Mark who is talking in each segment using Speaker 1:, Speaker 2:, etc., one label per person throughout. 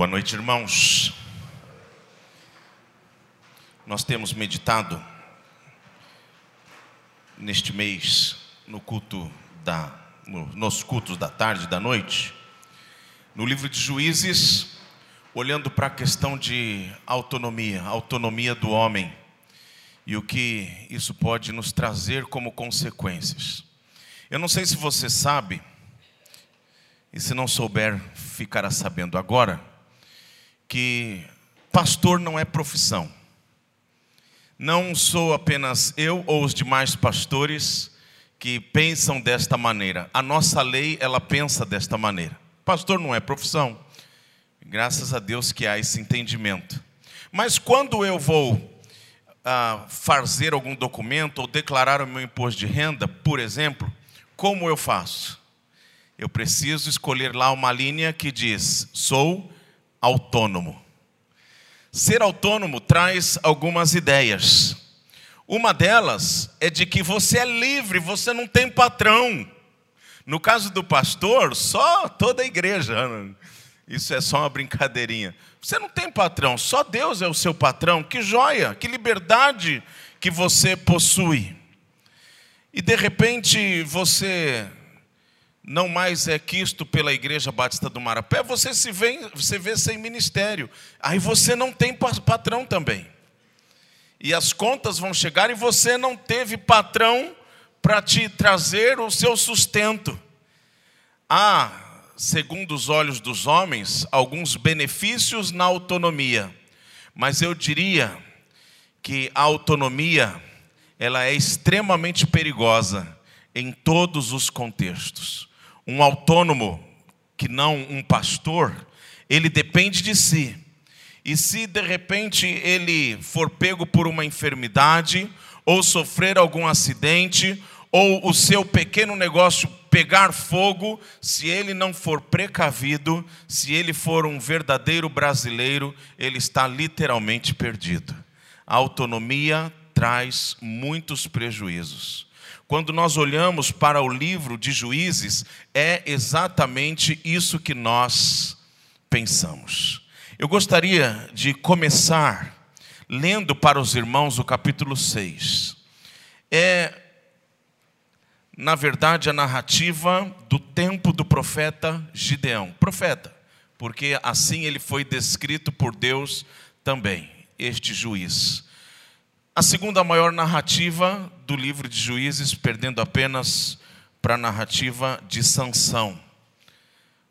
Speaker 1: Boa noite, irmãos. Nós temos meditado neste mês no culto da no, nos cultos da tarde e da noite, no livro de Juízes, olhando para a questão de autonomia, autonomia do homem e o que isso pode nos trazer como consequências. Eu não sei se você sabe, e se não souber, ficará sabendo agora que pastor não é profissão. Não sou apenas eu ou os demais pastores que pensam desta maneira. A nossa lei, ela pensa desta maneira. Pastor não é profissão. Graças a Deus que há esse entendimento. Mas quando eu vou ah, fazer algum documento ou declarar o meu imposto de renda, por exemplo, como eu faço? Eu preciso escolher lá uma linha que diz: sou autônomo. Ser autônomo traz algumas ideias. Uma delas é de que você é livre, você não tem patrão. No caso do pastor, só toda a igreja. Isso é só uma brincadeirinha. Você não tem patrão, só Deus é o seu patrão. Que joia, que liberdade que você possui. E de repente você não mais é quisto pela Igreja Batista do Marapé, você se vê, você vê sem ministério. Aí você não tem patrão também. E as contas vão chegar e você não teve patrão para te trazer o seu sustento. Há, segundo os olhos dos homens, alguns benefícios na autonomia. Mas eu diria que a autonomia ela é extremamente perigosa em todos os contextos um autônomo, que não um pastor, ele depende de si. E se de repente ele for pego por uma enfermidade, ou sofrer algum acidente, ou o seu pequeno negócio pegar fogo, se ele não for precavido, se ele for um verdadeiro brasileiro, ele está literalmente perdido. A autonomia traz muitos prejuízos. Quando nós olhamos para o livro de Juízes, é exatamente isso que nós pensamos. Eu gostaria de começar lendo para os irmãos o capítulo 6. É, na verdade, a narrativa do tempo do profeta Gideão. Profeta, porque assim ele foi descrito por Deus também, este juiz. A segunda maior narrativa do livro de Juízes, perdendo apenas para a narrativa de Sansão.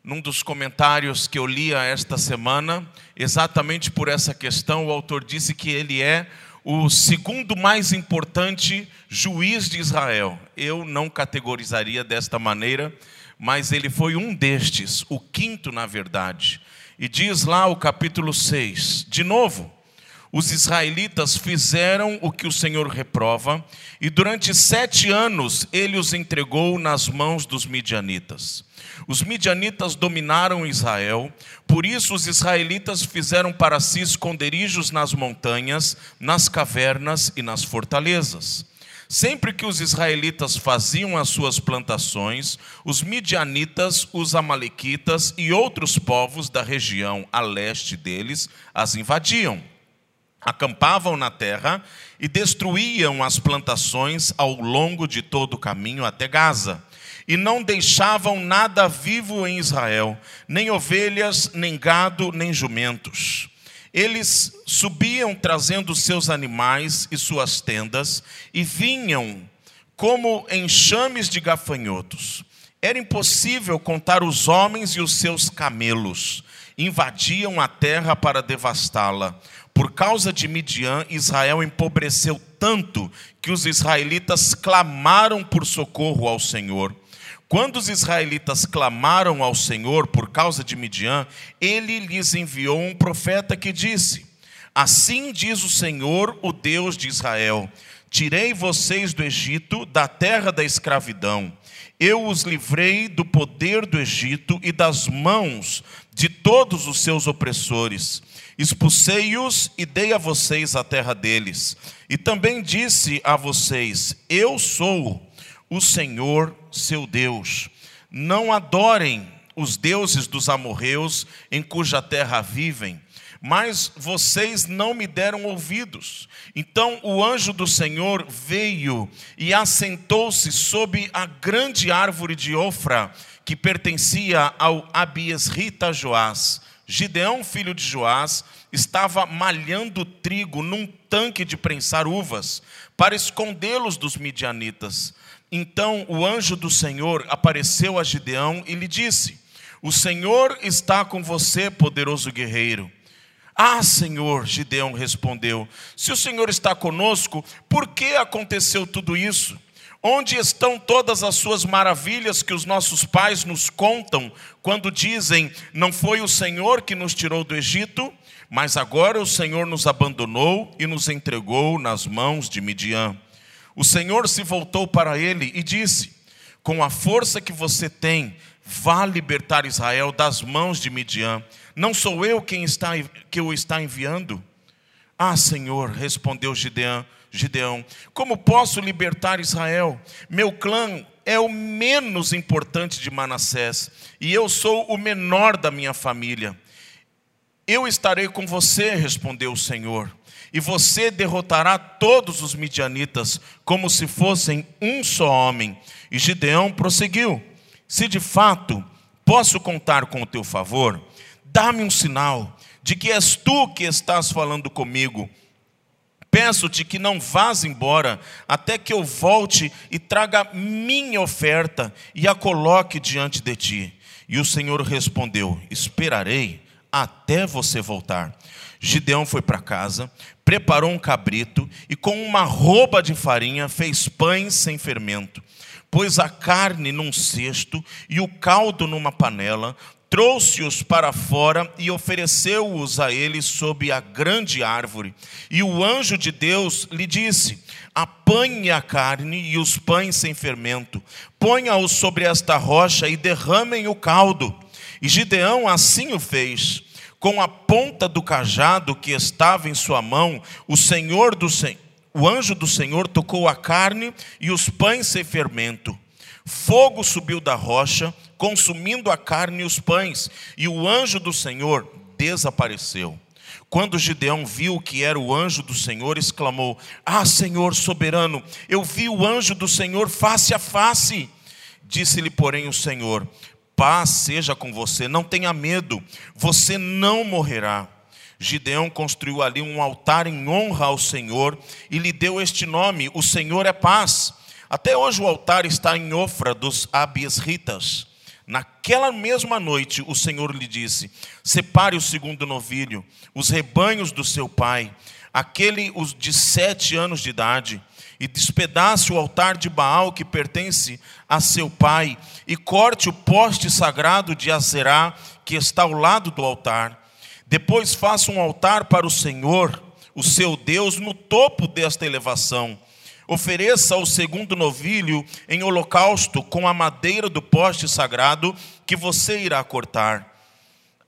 Speaker 1: Num dos comentários que eu li esta semana, exatamente por essa questão, o autor disse que ele é o segundo mais importante juiz de Israel. Eu não categorizaria desta maneira, mas ele foi um destes, o quinto, na verdade. E diz lá o capítulo 6, de novo, os israelitas fizeram o que o Senhor reprova, e durante sete anos ele os entregou nas mãos dos midianitas. Os midianitas dominaram Israel, por isso os israelitas fizeram para si esconderijos nas montanhas, nas cavernas e nas fortalezas. Sempre que os israelitas faziam as suas plantações, os midianitas, os amalequitas e outros povos da região a leste deles as invadiam acampavam na terra e destruíam as plantações ao longo de todo o caminho até Gaza. E não deixavam nada vivo em Israel, nem ovelhas, nem gado, nem jumentos. Eles subiam trazendo seus animais e suas tendas e vinham como enxames de gafanhotos. Era impossível contar os homens e os seus camelos. Invadiam a terra para devastá-la. Por causa de Midian, Israel empobreceu tanto que os israelitas clamaram por socorro ao Senhor. Quando os israelitas clamaram ao Senhor por causa de Midian, ele lhes enviou um profeta que disse: Assim diz o Senhor, o Deus de Israel: Tirei vocês do Egito, da terra da escravidão. Eu os livrei do poder do Egito e das mãos de todos os seus opressores Expulsei-os e dei a vocês a terra deles. E também disse a vocês: Eu sou o Senhor seu Deus. Não adorem os deuses dos amorreus em cuja terra vivem, mas vocês não me deram ouvidos. Então o anjo do Senhor veio e assentou-se sob a grande árvore de Ofra, que pertencia ao Abiesrita Joás. Gideão, filho de Joás, estava malhando trigo num tanque de prensar uvas, para escondê-los dos midianitas. Então o anjo do Senhor apareceu a Gideão e lhe disse: O Senhor está com você, poderoso guerreiro. Ah, Senhor, Gideão respondeu: Se o Senhor está conosco, por que aconteceu tudo isso? Onde estão todas as suas maravilhas que os nossos pais nos contam quando dizem: Não foi o Senhor que nos tirou do Egito, mas agora o Senhor nos abandonou e nos entregou nas mãos de Midian. O Senhor se voltou para ele e disse: Com a força que você tem, vá libertar Israel das mãos de Midian. Não sou eu quem está, que o está enviando? Ah, Senhor, respondeu Gideão, Gideão, como posso libertar Israel? Meu clã é o menos importante de Manassés, e eu sou o menor da minha família. Eu estarei com você, respondeu o Senhor, e você derrotará todos os midianitas, como se fossem um só homem. E Gideão prosseguiu: Se de fato posso contar com o teu favor, dá-me um sinal de que és tu que estás falando comigo. Peço-te que não vás embora, até que eu volte e traga minha oferta e a coloque diante de ti. E o Senhor respondeu: Esperarei até você voltar. Gideão foi para casa, preparou um cabrito e, com uma roupa de farinha, fez pães sem fermento. Pôs a carne num cesto e o caldo numa panela, trouxe-os para fora e ofereceu-os a ele sob a grande árvore. E o anjo de Deus lhe disse: Apanhe a carne e os pães sem fermento, ponha-os sobre esta rocha e derramem o caldo. E Gideão assim o fez. Com a ponta do cajado que estava em sua mão, o Senhor do o anjo do Senhor tocou a carne e os pães sem fermento. Fogo subiu da rocha, consumindo a carne e os pães, e o anjo do Senhor desapareceu. Quando Gideão viu que era o anjo do Senhor, exclamou: Ah, Senhor soberano, eu vi o anjo do Senhor face a face. Disse-lhe, porém, o Senhor: Paz seja com você, não tenha medo, você não morrerá. Gideão construiu ali um altar em honra ao Senhor e lhe deu este nome: O Senhor é paz. Até hoje o altar está em Ofra dos Abiesritas. Naquela mesma noite, o Senhor lhe disse: Separe o segundo novilho, os rebanhos do seu pai, aquele os de sete anos de idade, e despedace o altar de Baal que pertence a seu pai, e corte o poste sagrado de Azerá que está ao lado do altar. Depois faça um altar para o Senhor, o seu Deus, no topo desta elevação Ofereça o segundo novilho em holocausto com a madeira do poste sagrado que você irá cortar.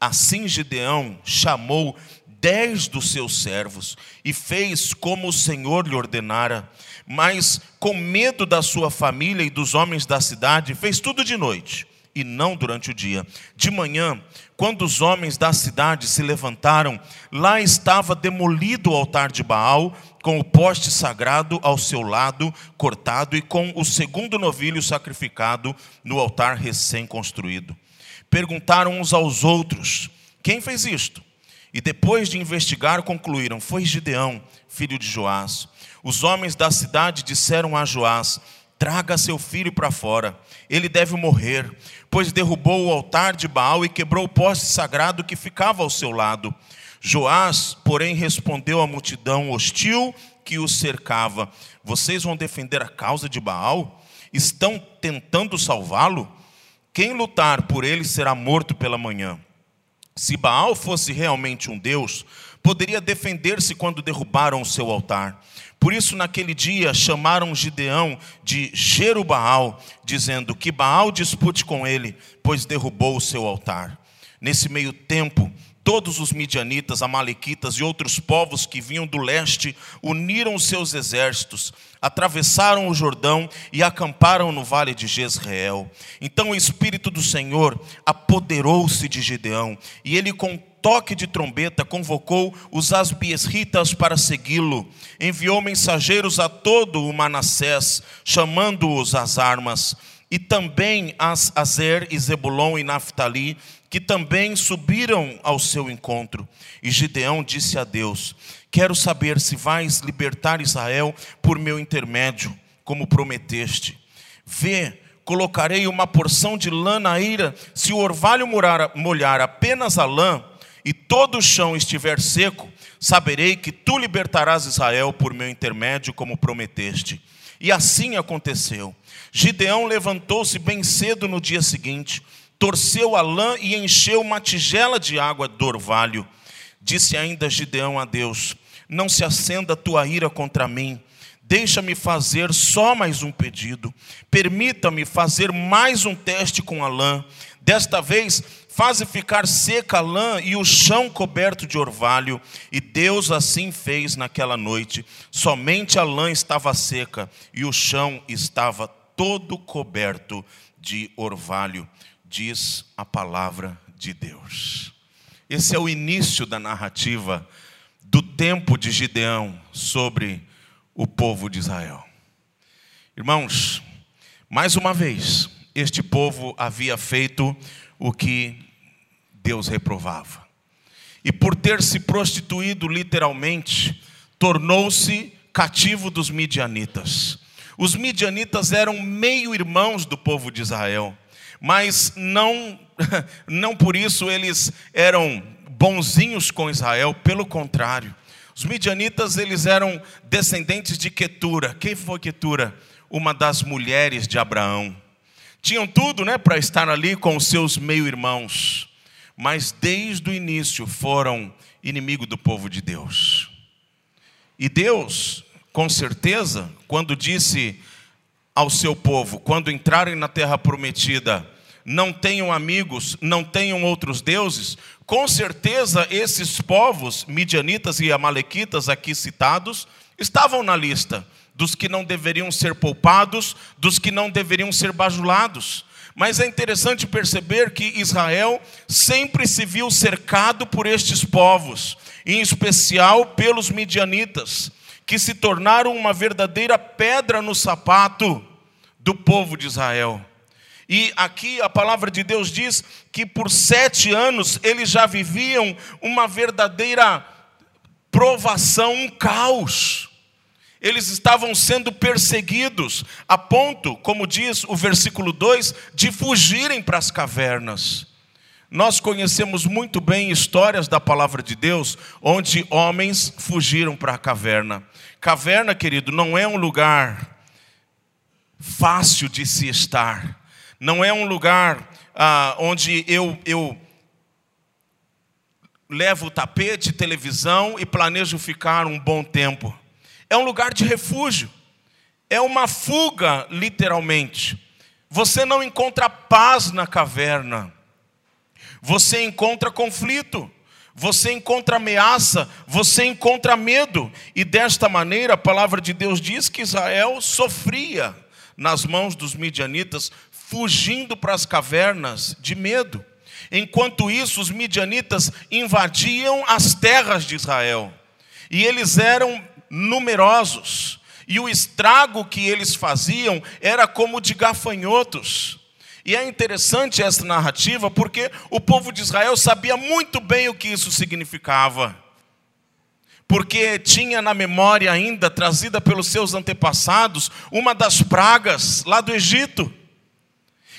Speaker 1: Assim Gideão chamou dez dos seus servos e fez como o Senhor lhe ordenara. Mas, com medo da sua família e dos homens da cidade, fez tudo de noite e não durante o dia. De manhã, quando os homens da cidade se levantaram, lá estava demolido o altar de Baal, com o poste sagrado ao seu lado, cortado, e com o segundo novilho sacrificado no altar recém-construído. Perguntaram uns aos outros: Quem fez isto? E depois de investigar, concluíram: Foi Gideão, filho de Joás. Os homens da cidade disseram a Joás: Traga seu filho para fora, ele deve morrer, pois derrubou o altar de Baal e quebrou o poste sagrado que ficava ao seu lado. Joás, porém, respondeu à multidão hostil que o cercava: Vocês vão defender a causa de Baal? Estão tentando salvá-lo? Quem lutar por ele será morto pela manhã. Se Baal fosse realmente um Deus, poderia defender-se quando derrubaram o seu altar. Por isso, naquele dia, chamaram Gideão de Jerubaal, dizendo que Baal dispute com ele, pois derrubou o seu altar. Nesse meio tempo, todos os midianitas, amalequitas e outros povos que vinham do leste uniram os seus exércitos, atravessaram o Jordão e acamparam no vale de Jezreel. Então o espírito do Senhor apoderou-se de Gideão, e ele com toque de trombeta convocou os asbiesritas para segui-lo. Enviou mensageiros a todo o Manassés, chamando-os às armas e também as Azer e Zebulon e Naphtali, que também subiram ao seu encontro. E Gideão disse a Deus: Quero saber se vais libertar Israel por meu intermédio, como prometeste. Vê, colocarei uma porção de lã na ira, se o orvalho molhar apenas a lã, e todo o chão estiver seco, saberei que tu libertarás Israel por meu intermédio, como prometeste. E assim aconteceu. Gideão levantou-se bem cedo no dia seguinte, torceu a lã e encheu uma tigela de água do orvalho. Disse ainda Gideão a Deus: Não se acenda a tua ira contra mim. Deixa-me fazer só mais um pedido. Permita-me fazer mais um teste com a lã. Desta vez, faze ficar seca a lã e o chão coberto de orvalho. E Deus assim fez naquela noite. Somente a lã estava seca e o chão estava todo coberto de orvalho, diz a palavra de Deus. Esse é o início da narrativa do tempo de Gideão sobre o povo de Israel. Irmãos, mais uma vez, este povo havia feito o que Deus reprovava. E por ter se prostituído literalmente, tornou-se cativo dos midianitas. Os midianitas eram meio-irmãos do povo de Israel, mas não, não por isso eles eram bonzinhos com Israel, pelo contrário. Os midianitas eles eram descendentes de Quetura. Quem foi Quetura? Uma das mulheres de Abraão. Tinham tudo, né, para estar ali com os seus meio-irmãos, mas desde o início foram inimigo do povo de Deus. E Deus com certeza, quando disse ao seu povo, quando entrarem na terra prometida, não tenham amigos, não tenham outros deuses, com certeza esses povos, midianitas e amalequitas aqui citados, estavam na lista dos que não deveriam ser poupados, dos que não deveriam ser bajulados. Mas é interessante perceber que Israel sempre se viu cercado por estes povos, em especial pelos midianitas que se tornaram uma verdadeira pedra no sapato do povo de Israel. E aqui a palavra de Deus diz que por sete anos eles já viviam uma verdadeira provação, um caos. Eles estavam sendo perseguidos, a ponto, como diz o versículo 2, de fugirem para as cavernas. Nós conhecemos muito bem histórias da palavra de Deus onde homens fugiram para a caverna. Caverna, querido, não é um lugar fácil de se estar. Não é um lugar ah, onde eu, eu levo tapete, televisão e planejo ficar um bom tempo. É um lugar de refúgio. É uma fuga, literalmente. Você não encontra paz na caverna você encontra conflito, você encontra ameaça, você encontra medo. E desta maneira, a palavra de Deus diz que Israel sofria nas mãos dos midianitas, fugindo para as cavernas de medo. Enquanto isso, os midianitas invadiam as terras de Israel. E eles eram numerosos. E o estrago que eles faziam era como de gafanhotos. E é interessante essa narrativa porque o povo de Israel sabia muito bem o que isso significava. Porque tinha na memória ainda, trazida pelos seus antepassados, uma das pragas lá do Egito.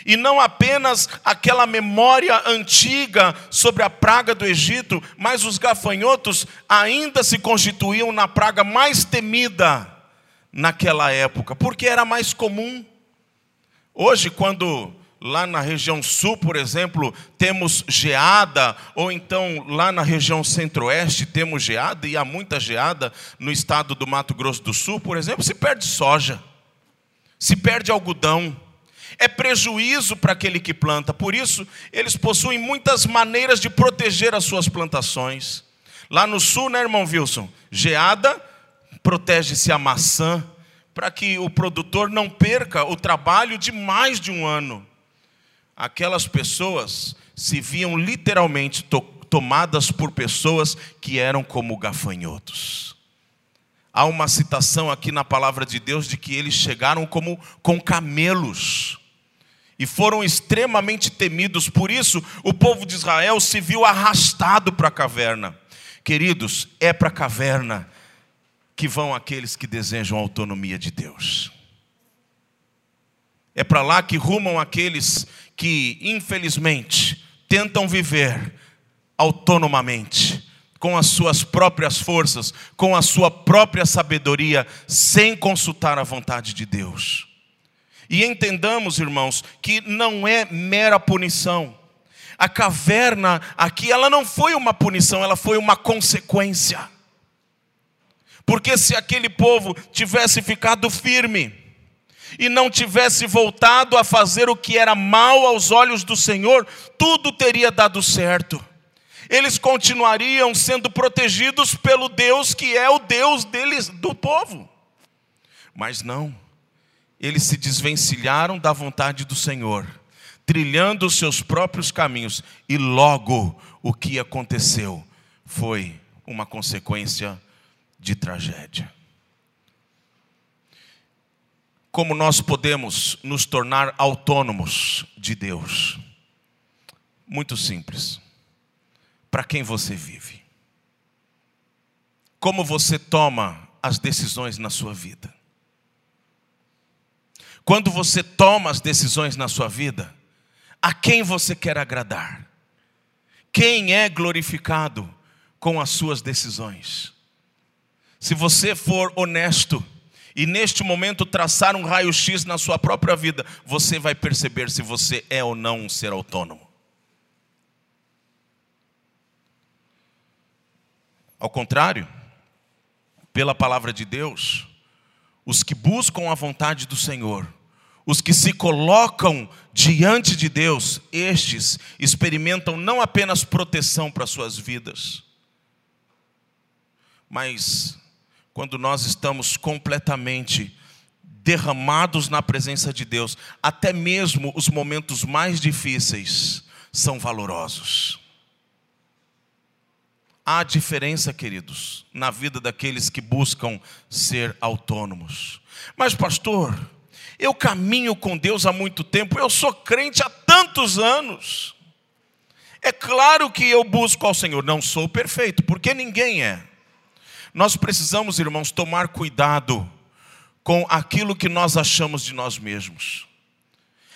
Speaker 1: E não apenas aquela memória antiga sobre a praga do Egito, mas os gafanhotos ainda se constituíam na praga mais temida naquela época, porque era mais comum. Hoje, quando Lá na região sul, por exemplo, temos geada, ou então lá na região centro-oeste temos geada, e há muita geada no estado do Mato Grosso do Sul, por exemplo, se perde soja, se perde algodão. É prejuízo para aquele que planta. Por isso, eles possuem muitas maneiras de proteger as suas plantações. Lá no sul, né, irmão Wilson? Geada, protege-se a maçã, para que o produtor não perca o trabalho de mais de um ano. Aquelas pessoas se viam literalmente to tomadas por pessoas que eram como gafanhotos. Há uma citação aqui na palavra de Deus de que eles chegaram como com camelos e foram extremamente temidos. Por isso, o povo de Israel se viu arrastado para a caverna. Queridos, é para a caverna que vão aqueles que desejam a autonomia de Deus. É para lá que rumam aqueles que, infelizmente, tentam viver autonomamente, com as suas próprias forças, com a sua própria sabedoria, sem consultar a vontade de Deus. E entendamos, irmãos, que não é mera punição. A caverna aqui, ela não foi uma punição, ela foi uma consequência. Porque se aquele povo tivesse ficado firme e não tivesse voltado a fazer o que era mal aos olhos do Senhor, tudo teria dado certo. Eles continuariam sendo protegidos pelo Deus que é o Deus deles, do povo. Mas não. Eles se desvencilharam da vontade do Senhor, trilhando os seus próprios caminhos, e logo o que aconteceu foi uma consequência de tragédia. Como nós podemos nos tornar autônomos de Deus? Muito simples. Para quem você vive? Como você toma as decisões na sua vida? Quando você toma as decisões na sua vida, a quem você quer agradar? Quem é glorificado com as suas decisões? Se você for honesto e neste momento traçar um raio-x na sua própria vida, você vai perceber se você é ou não um ser autônomo. Ao contrário, pela palavra de Deus, os que buscam a vontade do Senhor, os que se colocam diante de Deus, estes experimentam não apenas proteção para suas vidas, mas quando nós estamos completamente derramados na presença de Deus, até mesmo os momentos mais difíceis são valorosos. Há diferença, queridos, na vida daqueles que buscam ser autônomos. Mas, pastor, eu caminho com Deus há muito tempo, eu sou crente há tantos anos. É claro que eu busco ao Senhor, não sou perfeito, porque ninguém é. Nós precisamos, irmãos, tomar cuidado com aquilo que nós achamos de nós mesmos.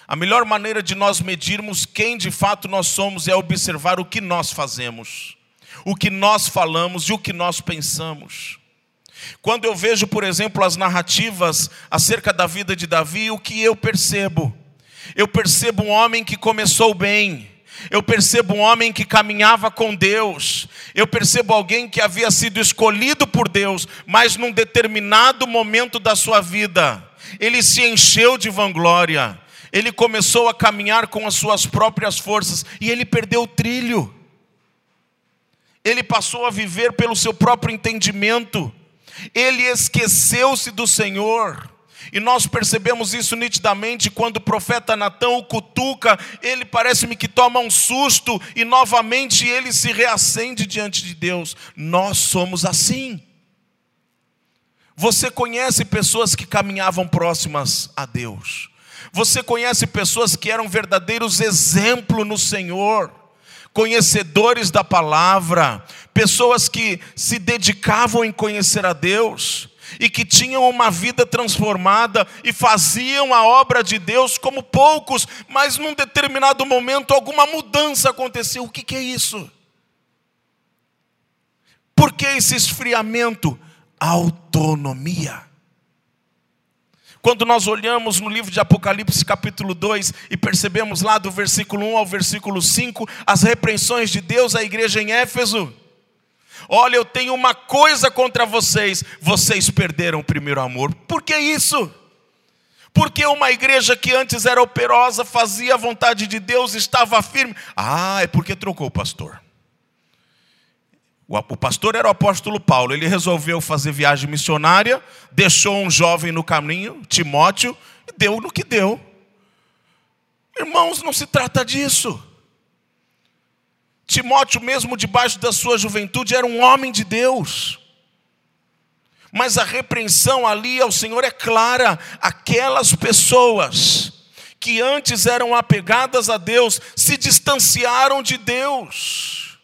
Speaker 1: A melhor maneira de nós medirmos quem de fato nós somos é observar o que nós fazemos, o que nós falamos e o que nós pensamos. Quando eu vejo, por exemplo, as narrativas acerca da vida de Davi, o que eu percebo? Eu percebo um homem que começou bem, eu percebo um homem que caminhava com Deus. Eu percebo alguém que havia sido escolhido por Deus, mas num determinado momento da sua vida, ele se encheu de vanglória. Ele começou a caminhar com as suas próprias forças e ele perdeu o trilho. Ele passou a viver pelo seu próprio entendimento. Ele esqueceu-se do Senhor. E nós percebemos isso nitidamente quando o profeta Natão o cutuca, ele parece-me que toma um susto e novamente ele se reacende diante de Deus. Nós somos assim. Você conhece pessoas que caminhavam próximas a Deus. Você conhece pessoas que eram verdadeiros exemplos no Senhor, conhecedores da palavra, pessoas que se dedicavam em conhecer a Deus e que tinham uma vida transformada e faziam a obra de Deus como poucos, mas num determinado momento alguma mudança aconteceu. O que, é isso? Por que esse esfriamento? Autonomia. Quando nós olhamos no livro de Apocalipse, capítulo 2, e percebemos lá do versículo 1 ao versículo 5, as repreensões de Deus à igreja em Éfeso, Olha, eu tenho uma coisa contra vocês: vocês perderam o primeiro amor. Por que isso? Porque uma igreja que antes era operosa, fazia a vontade de Deus, estava firme. Ah, é porque trocou o pastor. O pastor era o apóstolo Paulo, ele resolveu fazer viagem missionária, deixou um jovem no caminho, Timóteo, e deu no que deu. Irmãos, não se trata disso. Timóteo, mesmo debaixo da sua juventude, era um homem de Deus. Mas a repreensão ali ao Senhor é clara. Aquelas pessoas que antes eram apegadas a Deus se distanciaram de Deus,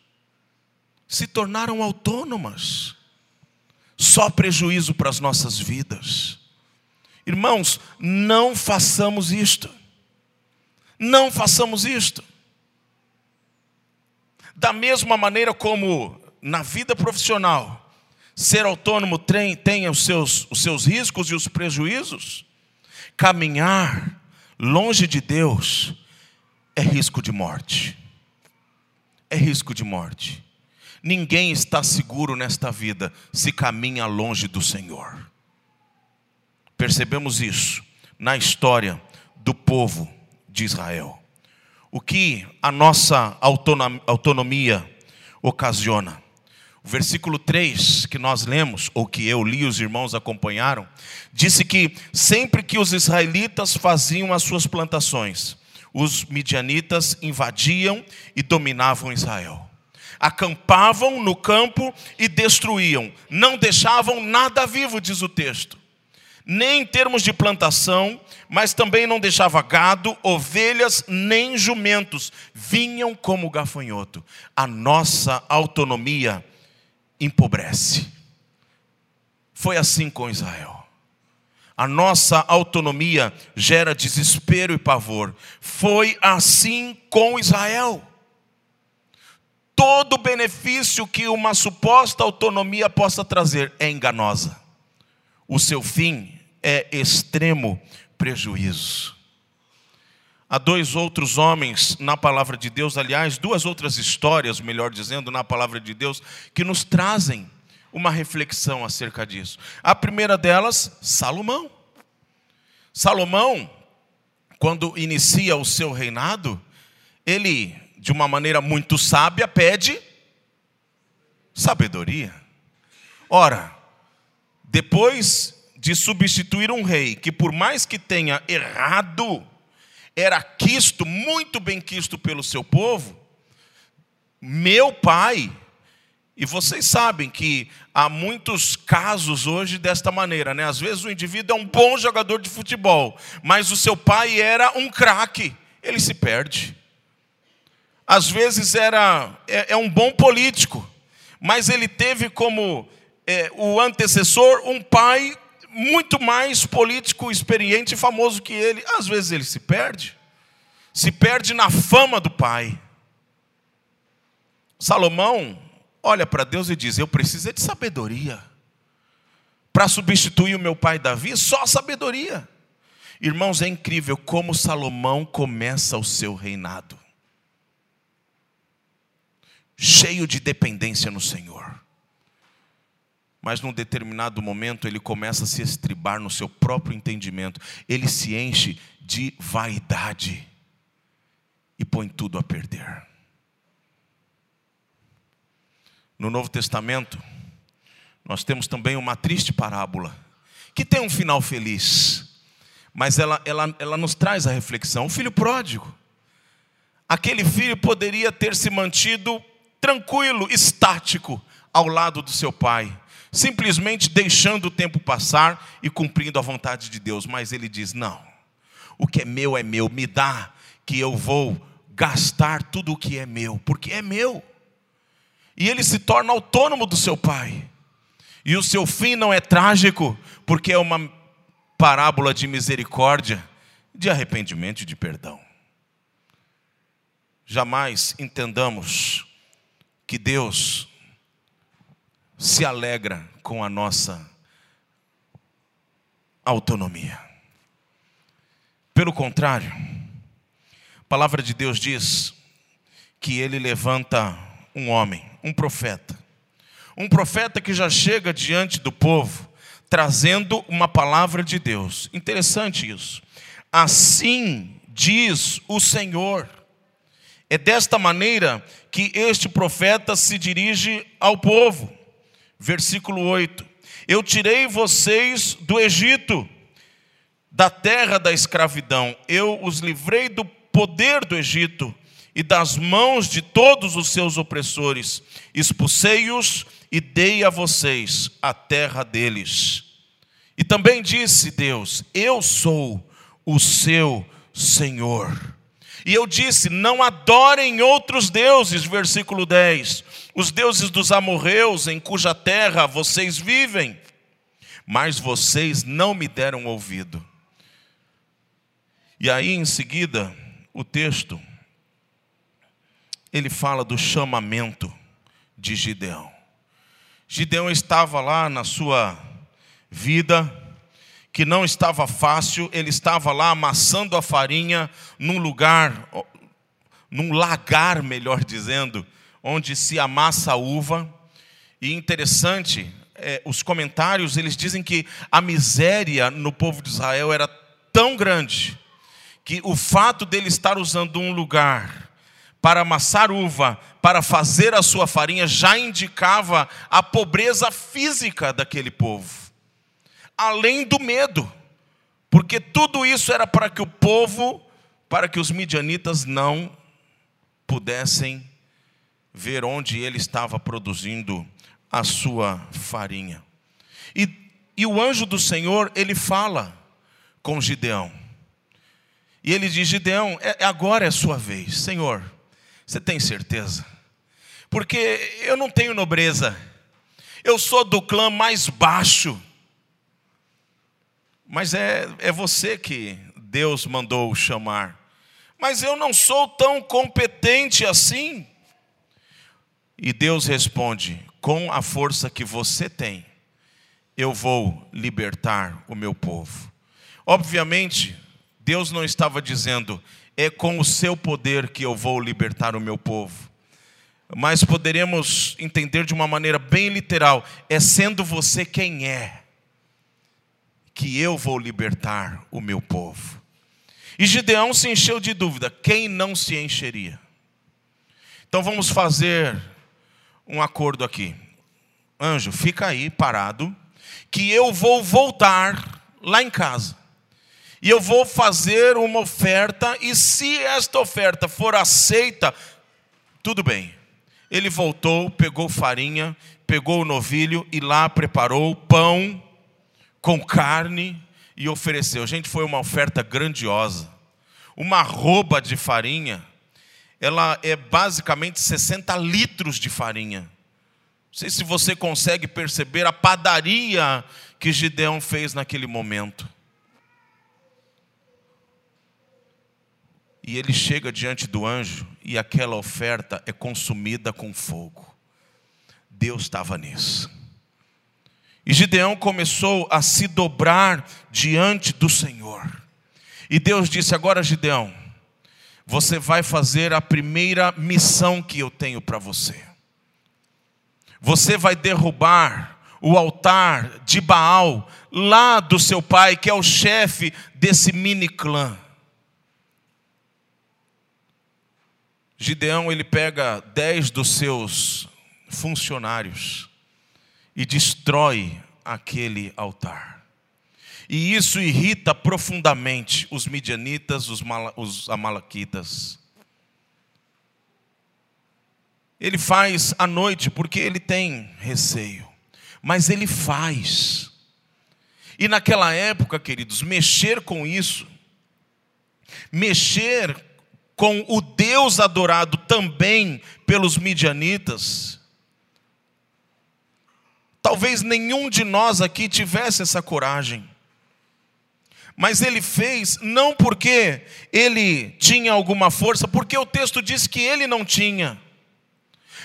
Speaker 1: se tornaram autônomas. Só prejuízo para as nossas vidas. Irmãos, não façamos isto. Não façamos isto. Da mesma maneira como na vida profissional, ser autônomo tem, tem os, seus, os seus riscos e os prejuízos, caminhar longe de Deus é risco de morte. É risco de morte. Ninguém está seguro nesta vida se caminha longe do Senhor. Percebemos isso na história do povo de Israel o que a nossa autonomia ocasiona. O versículo 3 que nós lemos, ou que eu li, os irmãos acompanharam, disse que sempre que os israelitas faziam as suas plantações, os midianitas invadiam e dominavam Israel. Acampavam no campo e destruíam, não deixavam nada vivo, diz o texto nem em termos de plantação, mas também não deixava gado, ovelhas, nem jumentos, vinham como gafanhoto. A nossa autonomia empobrece. Foi assim com Israel. A nossa autonomia gera desespero e pavor. Foi assim com Israel. Todo benefício que uma suposta autonomia possa trazer é enganosa o seu fim é extremo prejuízo. Há dois outros homens na palavra de Deus, aliás, duas outras histórias, melhor dizendo, na palavra de Deus, que nos trazem uma reflexão acerca disso. A primeira delas, Salomão. Salomão, quando inicia o seu reinado, ele, de uma maneira muito sábia, pede sabedoria. Ora, depois de substituir um rei que, por mais que tenha errado, era quisto, muito bem quisto pelo seu povo, meu pai, e vocês sabem que há muitos casos hoje desta maneira, né? Às vezes o indivíduo é um bom jogador de futebol, mas o seu pai era um craque, ele se perde. Às vezes era é, é um bom político, mas ele teve como é, o antecessor, um pai muito mais político, experiente e famoso que ele. Às vezes ele se perde, se perde na fama do pai. Salomão olha para Deus e diz: Eu preciso de sabedoria. Para substituir o meu pai Davi, só sabedoria. Irmãos, é incrível como Salomão começa o seu reinado. Cheio de dependência no Senhor mas num determinado momento ele começa a se estribar no seu próprio entendimento, ele se enche de vaidade e põe tudo a perder. No Novo Testamento, nós temos também uma triste parábola, que tem um final feliz, mas ela, ela, ela nos traz a reflexão: o filho pródigo. Aquele filho poderia ter se mantido tranquilo, estático, ao lado do seu pai simplesmente deixando o tempo passar e cumprindo a vontade de Deus. Mas ele diz: não, o que é meu é meu, me dá, que eu vou gastar tudo o que é meu, porque é meu. E ele se torna autônomo do seu pai. E o seu fim não é trágico, porque é uma parábola de misericórdia, de arrependimento e de perdão. Jamais entendamos que Deus se alegra com a nossa autonomia. Pelo contrário, a palavra de Deus diz que ele levanta um homem, um profeta. Um profeta que já chega diante do povo, trazendo uma palavra de Deus. Interessante isso. Assim diz o Senhor. É desta maneira que este profeta se dirige ao povo. Versículo 8: Eu tirei vocês do Egito, da terra da escravidão, eu os livrei do poder do Egito e das mãos de todos os seus opressores, expulsei-os e dei a vocês a terra deles. E também disse Deus: Eu sou o seu Senhor. E eu disse: Não adorem outros deuses, versículo 10, os deuses dos amorreus em cuja terra vocês vivem, mas vocês não me deram ouvido. E aí em seguida, o texto, ele fala do chamamento de Gideão. Gideão estava lá na sua vida, que não estava fácil, ele estava lá amassando a farinha num lugar, num lagar, melhor dizendo, onde se amassa a uva. E interessante, é, os comentários eles dizem que a miséria no povo de Israel era tão grande que o fato dele estar usando um lugar para amassar uva, para fazer a sua farinha, já indicava a pobreza física daquele povo além do medo, porque tudo isso era para que o povo, para que os midianitas não pudessem ver onde ele estava produzindo a sua farinha. E, e o anjo do Senhor, ele fala com Gideão. E ele diz: Gideão, é, agora é a sua vez. Senhor, você tem certeza? Porque eu não tenho nobreza, eu sou do clã mais baixo mas é, é você que Deus mandou chamar. Mas eu não sou tão competente assim. E Deus responde: com a força que você tem, eu vou libertar o meu povo. Obviamente, Deus não estava dizendo, é com o seu poder que eu vou libertar o meu povo. Mas poderemos entender de uma maneira bem literal: é sendo você quem é que eu vou libertar o meu povo. E Gideão se encheu de dúvida: quem não se encheria? Então vamos fazer um acordo aqui. Anjo, fica aí parado, que eu vou voltar lá em casa. E eu vou fazer uma oferta, e se esta oferta for aceita, tudo bem. Ele voltou, pegou farinha, pegou o novilho e lá preparou pão com carne e ofereceu. Gente, foi uma oferta grandiosa. Uma rouba de farinha, ela é basicamente 60 litros de farinha. Não sei se você consegue perceber a padaria que Gideão fez naquele momento. E ele chega diante do anjo e aquela oferta é consumida com fogo. Deus estava nisso. E Gideão começou a se dobrar diante do Senhor. E Deus disse: Agora, Gideão, você vai fazer a primeira missão que eu tenho para você. Você vai derrubar o altar de Baal, lá do seu pai, que é o chefe desse mini clã. Gideão ele pega dez dos seus funcionários e destrói aquele altar. E isso irrita profundamente os midianitas, os, os amalequitas. Ele faz à noite porque ele tem receio, mas ele faz. E naquela época, queridos, mexer com isso, mexer com o Deus adorado também pelos midianitas, Talvez nenhum de nós aqui tivesse essa coragem. Mas ele fez não porque ele tinha alguma força, porque o texto diz que ele não tinha.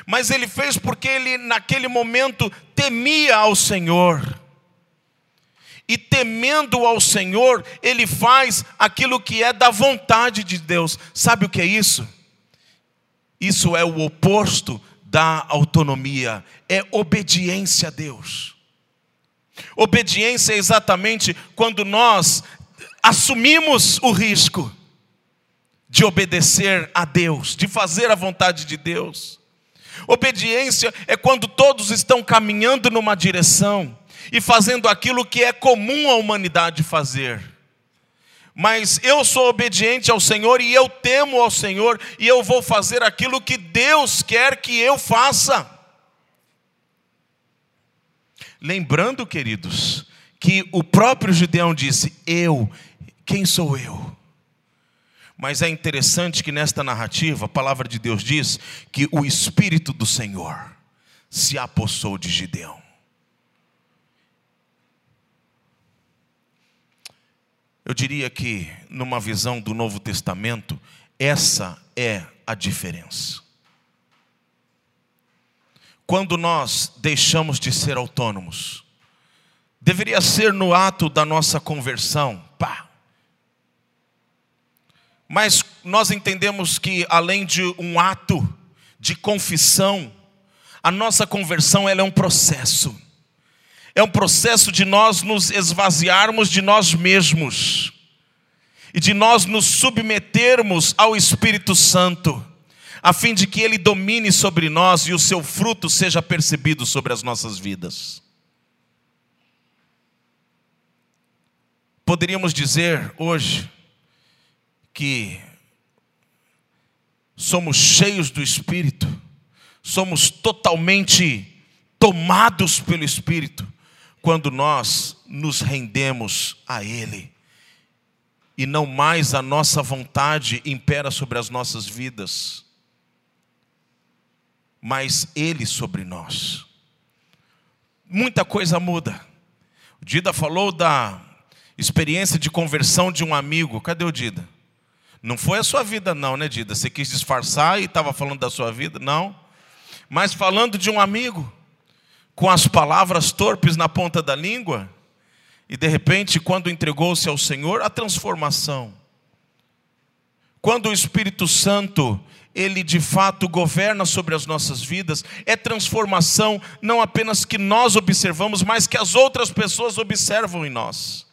Speaker 1: Mas ele fez porque ele, naquele momento, temia ao Senhor. E temendo ao Senhor, ele faz aquilo que é da vontade de Deus. Sabe o que é isso? Isso é o oposto da autonomia, é obediência a Deus. Obediência é exatamente quando nós assumimos o risco de obedecer a Deus, de fazer a vontade de Deus. Obediência é quando todos estão caminhando numa direção e fazendo aquilo que é comum à humanidade fazer. Mas eu sou obediente ao Senhor e eu temo ao Senhor e eu vou fazer aquilo que Deus quer que eu faça. Lembrando, queridos, que o próprio Gideão disse: Eu, quem sou eu? Mas é interessante que nesta narrativa, a palavra de Deus diz que o Espírito do Senhor se apossou de Gideão. Eu diria que, numa visão do Novo Testamento, essa é a diferença. Quando nós deixamos de ser autônomos, deveria ser no ato da nossa conversão, pá. Mas nós entendemos que, além de um ato de confissão, a nossa conversão ela é um processo é um processo de nós nos esvaziarmos de nós mesmos e de nós nos submetermos ao Espírito Santo, a fim de que ele domine sobre nós e o seu fruto seja percebido sobre as nossas vidas. Poderíamos dizer hoje que somos cheios do Espírito, somos totalmente tomados pelo Espírito, quando nós nos rendemos a Ele e não mais a nossa vontade impera sobre as nossas vidas, mas Ele sobre nós. Muita coisa muda. O Dida falou da experiência de conversão de um amigo. Cadê o Dida? Não foi a sua vida, não, né, Dida? Você quis disfarçar e estava falando da sua vida? Não. Mas falando de um amigo com as palavras torpes na ponta da língua, e de repente, quando entregou-se ao Senhor, a transformação. Quando o Espírito Santo, ele de fato governa sobre as nossas vidas, é transformação não apenas que nós observamos, mas que as outras pessoas observam em nós.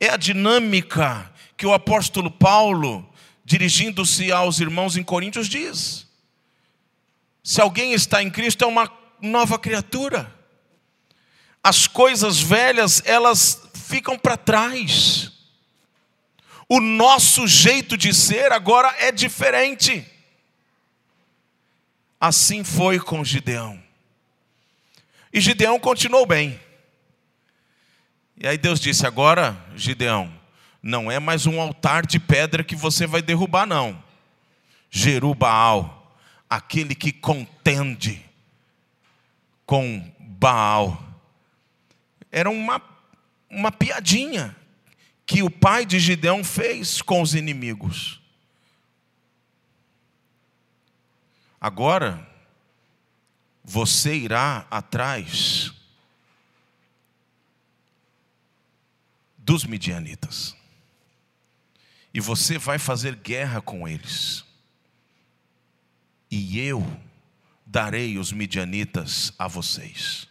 Speaker 1: É a dinâmica que o apóstolo Paulo, dirigindo-se aos irmãos em Coríntios, diz. Se alguém está em Cristo, é uma nova criatura. As coisas velhas, elas ficam para trás. O nosso jeito de ser agora é diferente. Assim foi com Gideão. E Gideão continuou bem. E aí Deus disse: Agora, Gideão, não é mais um altar de pedra que você vai derrubar, não. Jerubaal aquele que contende com Baal. Era uma, uma piadinha que o pai de Gideão fez com os inimigos. Agora, você irá atrás dos midianitas. E você vai fazer guerra com eles e eu darei os midianitas a vocês.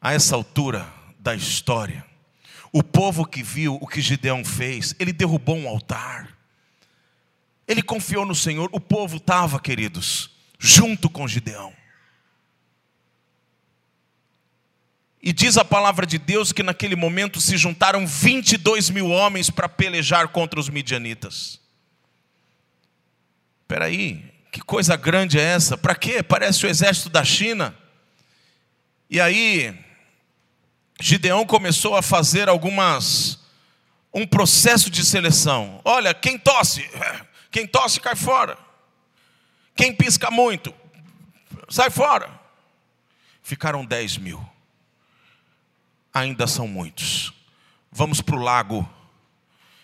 Speaker 1: A essa altura da história, o povo que viu o que Gideão fez, ele derrubou um altar, ele confiou no Senhor, o povo estava, queridos, junto com Gideão. E diz a palavra de Deus que naquele momento se juntaram 22 mil homens para pelejar contra os midianitas. Espera aí, que coisa grande é essa? Para quê? Parece o exército da China. E aí, Gideão começou a fazer algumas um processo de seleção. Olha, quem tosse, quem tosse cai fora. Quem pisca muito, sai fora. Ficaram 10 mil. Ainda são muitos. Vamos para o lago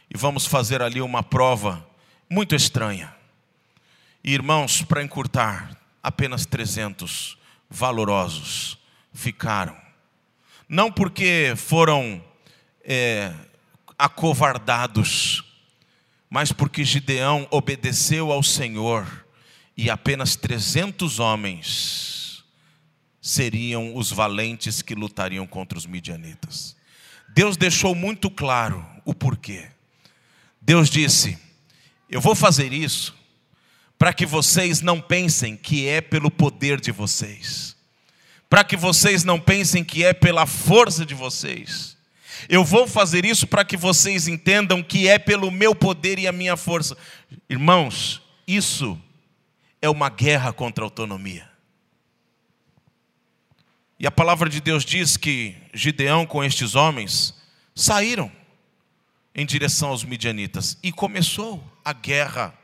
Speaker 1: e vamos fazer ali uma prova muito estranha. Irmãos, para encurtar, apenas 300 valorosos ficaram. Não porque foram é, acovardados, mas porque Gideão obedeceu ao Senhor e apenas 300 homens seriam os valentes que lutariam contra os midianitas. Deus deixou muito claro o porquê. Deus disse: Eu vou fazer isso para que vocês não pensem que é pelo poder de vocês, para que vocês não pensem que é pela força de vocês. Eu vou fazer isso para que vocês entendam que é pelo meu poder e a minha força. Irmãos, isso é uma guerra contra a autonomia. E a palavra de Deus diz que Gideão com estes homens saíram em direção aos midianitas e começou a guerra.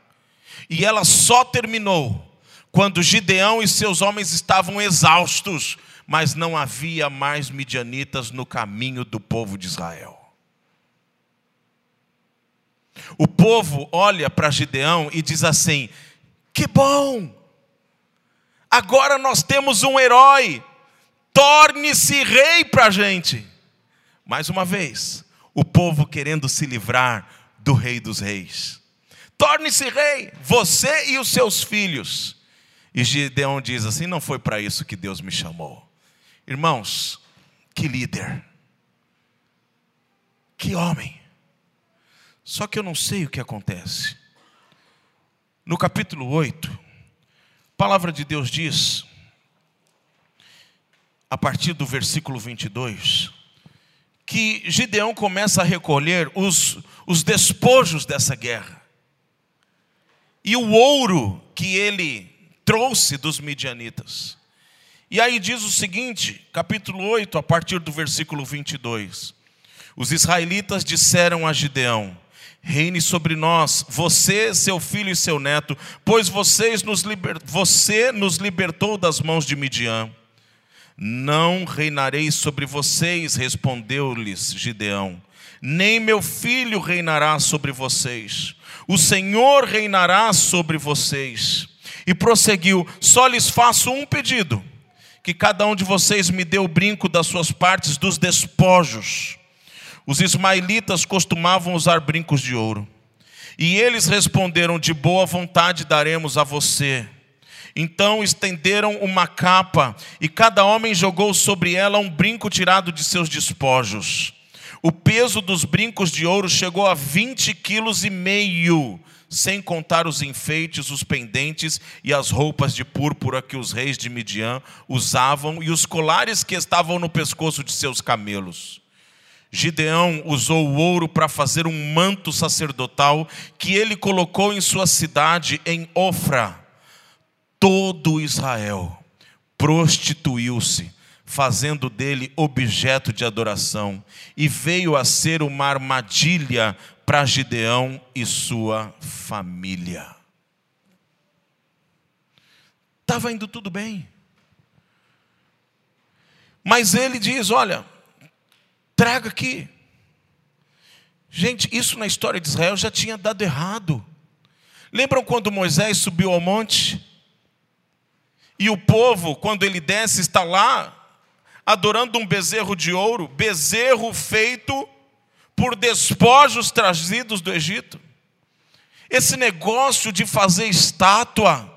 Speaker 1: E ela só terminou quando Gideão e seus homens estavam exaustos, mas não havia mais midianitas no caminho do povo de Israel. O povo olha para Gideão e diz assim: Que bom! Agora nós temos um herói torne-se rei para a gente. Mais uma vez, o povo querendo se livrar do rei dos reis. Torne-se rei, você e os seus filhos. E Gideão diz assim: não foi para isso que Deus me chamou. Irmãos, que líder, que homem. Só que eu não sei o que acontece. No capítulo 8, a palavra de Deus diz a partir do versículo 22, que Gideão começa a recolher os, os despojos dessa guerra. E o ouro que ele trouxe dos midianitas. E aí diz o seguinte, capítulo 8, a partir do versículo 22. Os israelitas disseram a Gideão: Reine sobre nós, você, seu filho e seu neto, pois vocês nos liber... você nos libertou das mãos de Midian. Não reinarei sobre vocês, respondeu-lhes Gideão. Nem meu filho reinará sobre vocês. O Senhor reinará sobre vocês. E prosseguiu: Só lhes faço um pedido: que cada um de vocês me dê o brinco das suas partes dos despojos. Os ismaelitas costumavam usar brincos de ouro. E eles responderam: De boa vontade daremos a você. Então estenderam uma capa, e cada homem jogou sobre ela um brinco tirado de seus despojos. O peso dos brincos de ouro chegou a 20 quilos e meio, sem contar os enfeites, os pendentes e as roupas de púrpura que os reis de Midian usavam e os colares que estavam no pescoço de seus camelos. Gideão usou o ouro para fazer um manto sacerdotal que ele colocou em sua cidade em Ofra todo Israel prostituiu-se, fazendo dele objeto de adoração, e veio a ser uma armadilha para Gideão e sua família. Estava indo tudo bem. Mas ele diz: Olha, traga aqui. Gente, isso na história de Israel já tinha dado errado. Lembram quando Moisés subiu ao monte? E o povo, quando ele desce, está lá adorando um bezerro de ouro, bezerro feito por despojos trazidos do Egito. Esse negócio de fazer estátua,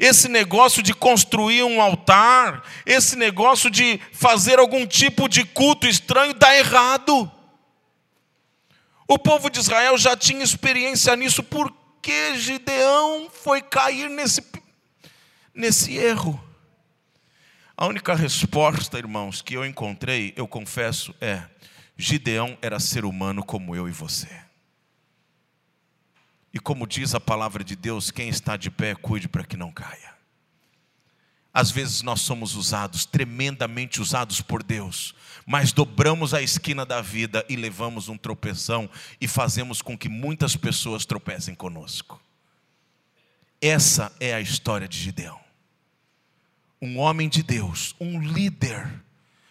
Speaker 1: esse negócio de construir um altar, esse negócio de fazer algum tipo de culto estranho dá errado. O povo de Israel já tinha experiência nisso, por que Gideão foi cair nesse nesse erro? A única resposta, irmãos, que eu encontrei, eu confesso, é: Gideão era ser humano como eu e você. E como diz a palavra de Deus, quem está de pé, cuide para que não caia. Às vezes nós somos usados, tremendamente usados por Deus, mas dobramos a esquina da vida e levamos um tropeção e fazemos com que muitas pessoas tropecem conosco. Essa é a história de Gideão um homem de Deus, um líder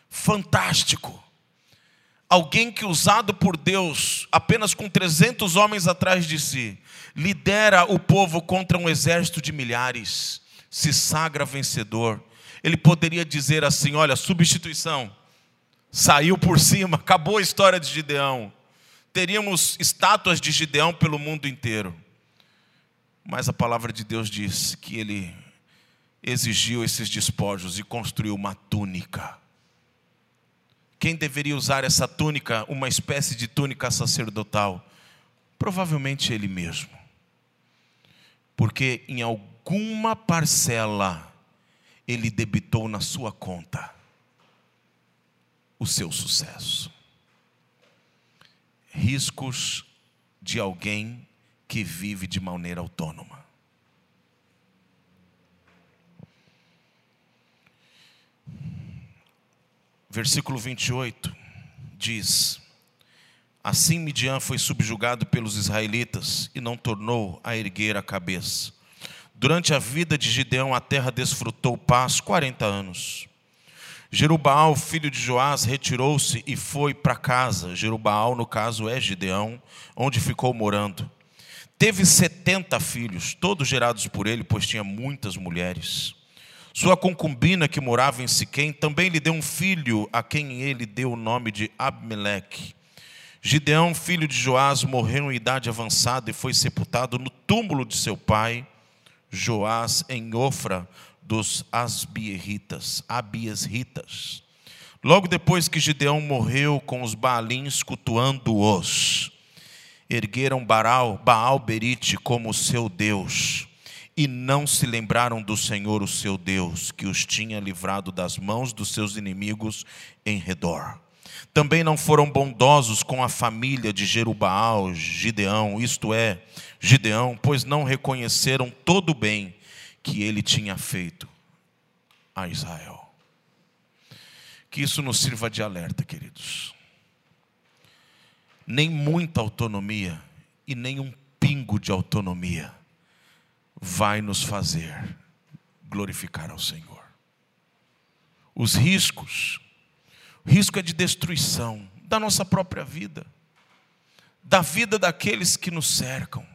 Speaker 1: fantástico, alguém que, usado por Deus, apenas com 300 homens atrás de si, lidera o povo contra um exército de milhares, se sagra vencedor. Ele poderia dizer assim: olha, substituição, saiu por cima, acabou a história de Gideão. Teríamos estátuas de Gideão pelo mundo inteiro. Mas a palavra de Deus diz que ele exigiu esses despojos e construiu uma túnica. Quem deveria usar essa túnica, uma espécie de túnica sacerdotal? Provavelmente ele mesmo. Porque em alguma parcela ele debitou na sua conta o seu sucesso. Riscos de alguém que vive de maneira autônoma. Versículo 28 diz: Assim Midian foi subjugado pelos israelitas e não tornou a erguer a cabeça. Durante a vida de Gideão, a terra desfrutou paz 40 anos. Jerubaal, filho de Joás, retirou-se e foi para casa. Jerubaal, no caso, é Gideão, onde ficou morando. Teve setenta filhos, todos gerados por ele, pois tinha muitas mulheres. Sua concubina, que morava em Siquém, também lhe deu um filho, a quem ele deu o nome de Abimeleque. Gideão, filho de Joás, morreu em idade avançada e foi sepultado no túmulo de seu pai, Joás, em Ofra, dos Asbieritas, Abiesritas. Logo depois que Gideão morreu com os Baalins cultuando-os, ergueram Baal, Baal Berite como seu Deus, e não se lembraram do Senhor, o seu Deus, que os tinha livrado das mãos dos seus inimigos em redor. Também não foram bondosos com a família de Jerubaal, Gideão, isto é, Gideão, pois não reconheceram todo o bem que ele tinha feito a Israel. Que isso nos sirva de alerta, queridos. Nem muita autonomia e nem um pingo de autonomia vai nos fazer glorificar ao Senhor. Os riscos, o risco é de destruição da nossa própria vida, da vida daqueles que nos cercam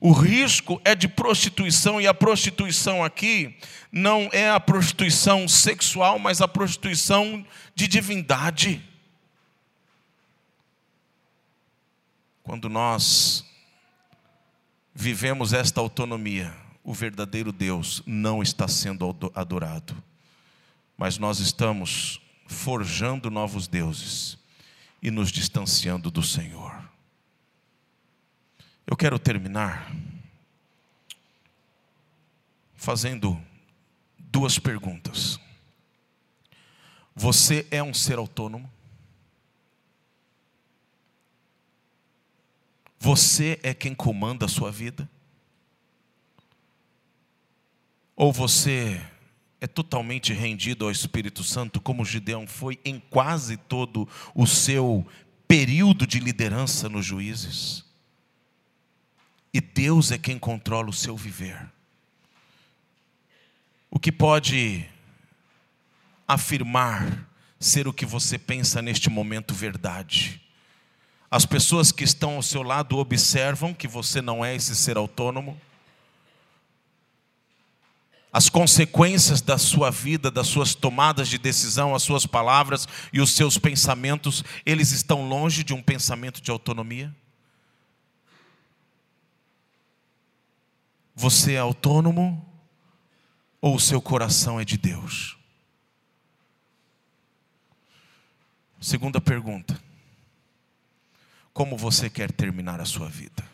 Speaker 1: o risco é de prostituição, e a prostituição aqui não é a prostituição sexual, mas a prostituição de divindade. Quando nós vivemos esta autonomia, o verdadeiro Deus não está sendo adorado, mas nós estamos forjando novos deuses e nos distanciando do Senhor. Eu quero terminar fazendo duas perguntas. Você é um ser autônomo? Você é quem comanda a sua vida? Ou você é totalmente rendido ao Espírito Santo, como Gideão foi em quase todo o seu período de liderança nos juízes? E Deus é quem controla o seu viver. O que pode afirmar ser o que você pensa neste momento verdade. As pessoas que estão ao seu lado observam que você não é esse ser autônomo. As consequências da sua vida, das suas tomadas de decisão, as suas palavras e os seus pensamentos, eles estão longe de um pensamento de autonomia. Você é autônomo ou o seu coração é de Deus? Segunda pergunta: Como você quer terminar a sua vida?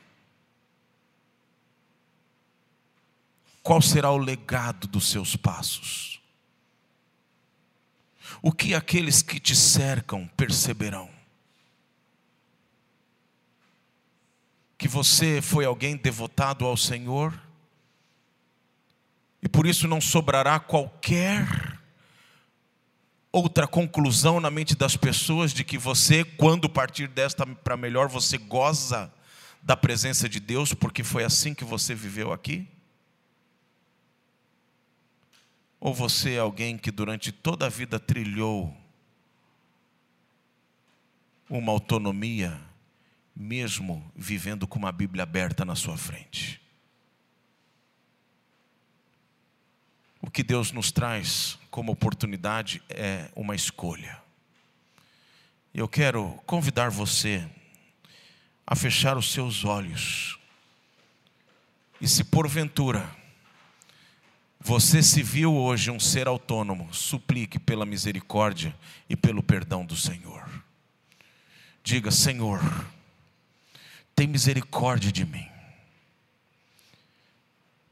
Speaker 1: Qual será o legado dos seus passos? O que aqueles que te cercam perceberão? Que você foi alguém devotado ao Senhor? E por isso não sobrará qualquer outra conclusão na mente das pessoas de que você, quando partir desta para melhor, você goza da presença de Deus, porque foi assim que você viveu aqui? Ou você é alguém que durante toda a vida trilhou uma autonomia, mesmo vivendo com uma Bíblia aberta na sua frente? O que Deus nos traz como oportunidade é uma escolha. Eu quero convidar você a fechar os seus olhos. E se porventura Você se viu hoje um ser autônomo, suplique pela misericórdia e pelo perdão do Senhor. Diga, Senhor, tem misericórdia de mim.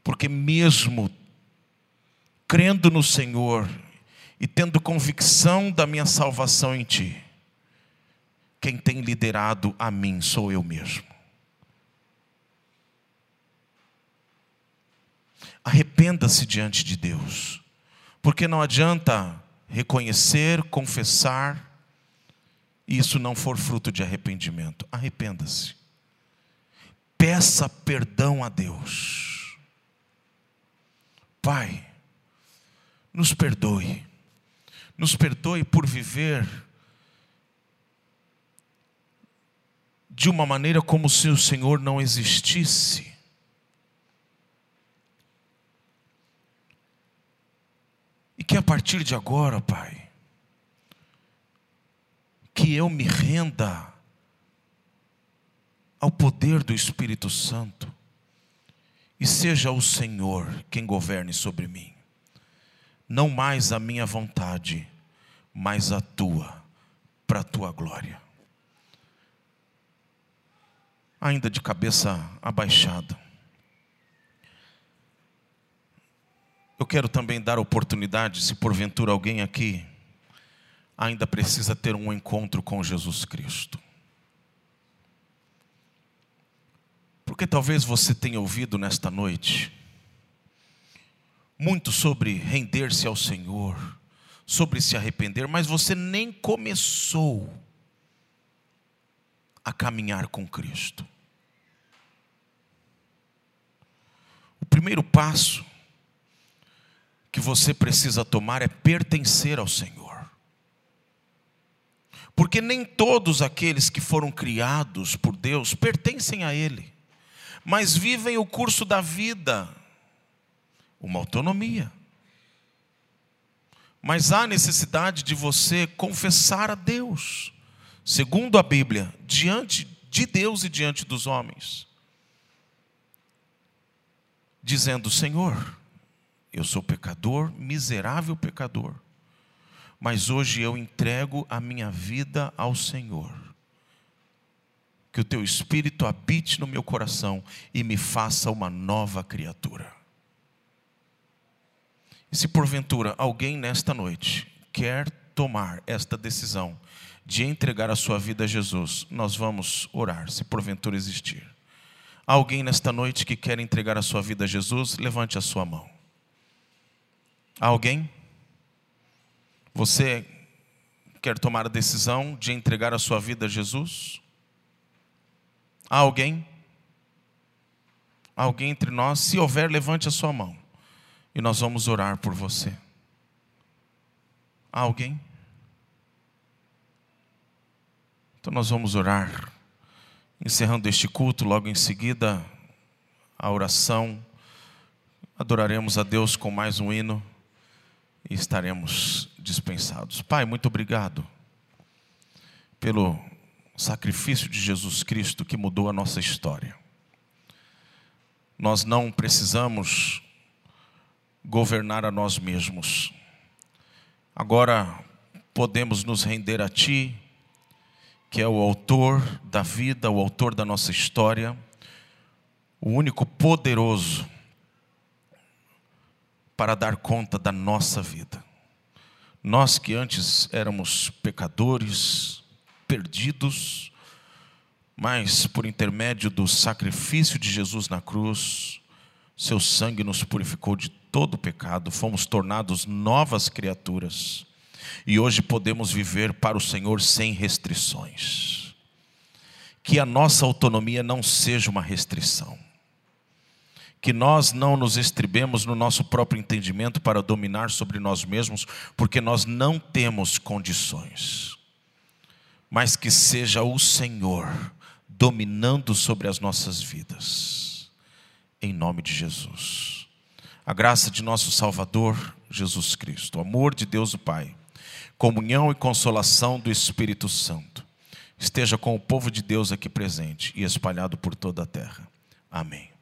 Speaker 1: Porque mesmo crendo no Senhor e tendo convicção da minha salvação em Ti, quem tem liderado a mim sou eu mesmo. Arrependa-se diante de Deus, porque não adianta reconhecer, confessar, e isso não for fruto de arrependimento. Arrependa-se. Peça perdão a Deus. Pai, nos perdoe. Nos perdoe por viver de uma maneira como se o Senhor não existisse. E que a partir de agora, Pai, que eu me renda ao poder do Espírito Santo e seja o Senhor quem governe sobre mim. Não mais a minha vontade, mas a tua, para a tua glória. Ainda de cabeça abaixada. Eu quero também dar oportunidade, se porventura alguém aqui ainda precisa ter um encontro com Jesus Cristo. Porque talvez você tenha ouvido nesta noite muito sobre render-se ao Senhor, sobre se arrepender, mas você nem começou a caminhar com Cristo. O primeiro passo que você precisa tomar é pertencer ao Senhor. Porque nem todos aqueles que foram criados por Deus pertencem a Ele, mas vivem o curso da vida, uma autonomia. Mas há necessidade de você confessar a Deus, segundo a Bíblia, diante de Deus e diante dos homens, dizendo: Senhor, eu sou pecador, miserável pecador. Mas hoje eu entrego a minha vida ao Senhor. Que o teu espírito habite no meu coração e me faça uma nova criatura. Se porventura alguém nesta noite quer tomar esta decisão de entregar a sua vida a Jesus, nós vamos orar, se porventura existir. Alguém nesta noite que quer entregar a sua vida a Jesus, levante a sua mão. Alguém? Você quer tomar a decisão de entregar a sua vida a Jesus? Alguém? Alguém entre nós? Se houver, levante a sua mão e nós vamos orar por você. Alguém? Então nós vamos orar, encerrando este culto, logo em seguida, a oração. Adoraremos a Deus com mais um hino e estaremos dispensados. Pai, muito obrigado pelo sacrifício de Jesus Cristo que mudou a nossa história. Nós não precisamos governar a nós mesmos. Agora podemos nos render a Ti, que é o autor da vida, o autor da nossa história, o único poderoso para dar conta da nossa vida. Nós que antes éramos pecadores, perdidos, mas por intermédio do sacrifício de Jesus na cruz, seu sangue nos purificou de todo pecado, fomos tornados novas criaturas e hoje podemos viver para o Senhor sem restrições. Que a nossa autonomia não seja uma restrição que nós não nos estribemos no nosso próprio entendimento para dominar sobre nós mesmos, porque nós não temos condições, mas que seja o Senhor dominando sobre as nossas vidas, em nome de Jesus. A graça de nosso Salvador, Jesus Cristo, o amor de Deus o Pai, comunhão e consolação do Espírito Santo, esteja com o povo de Deus aqui presente e espalhado por toda a terra. Amém.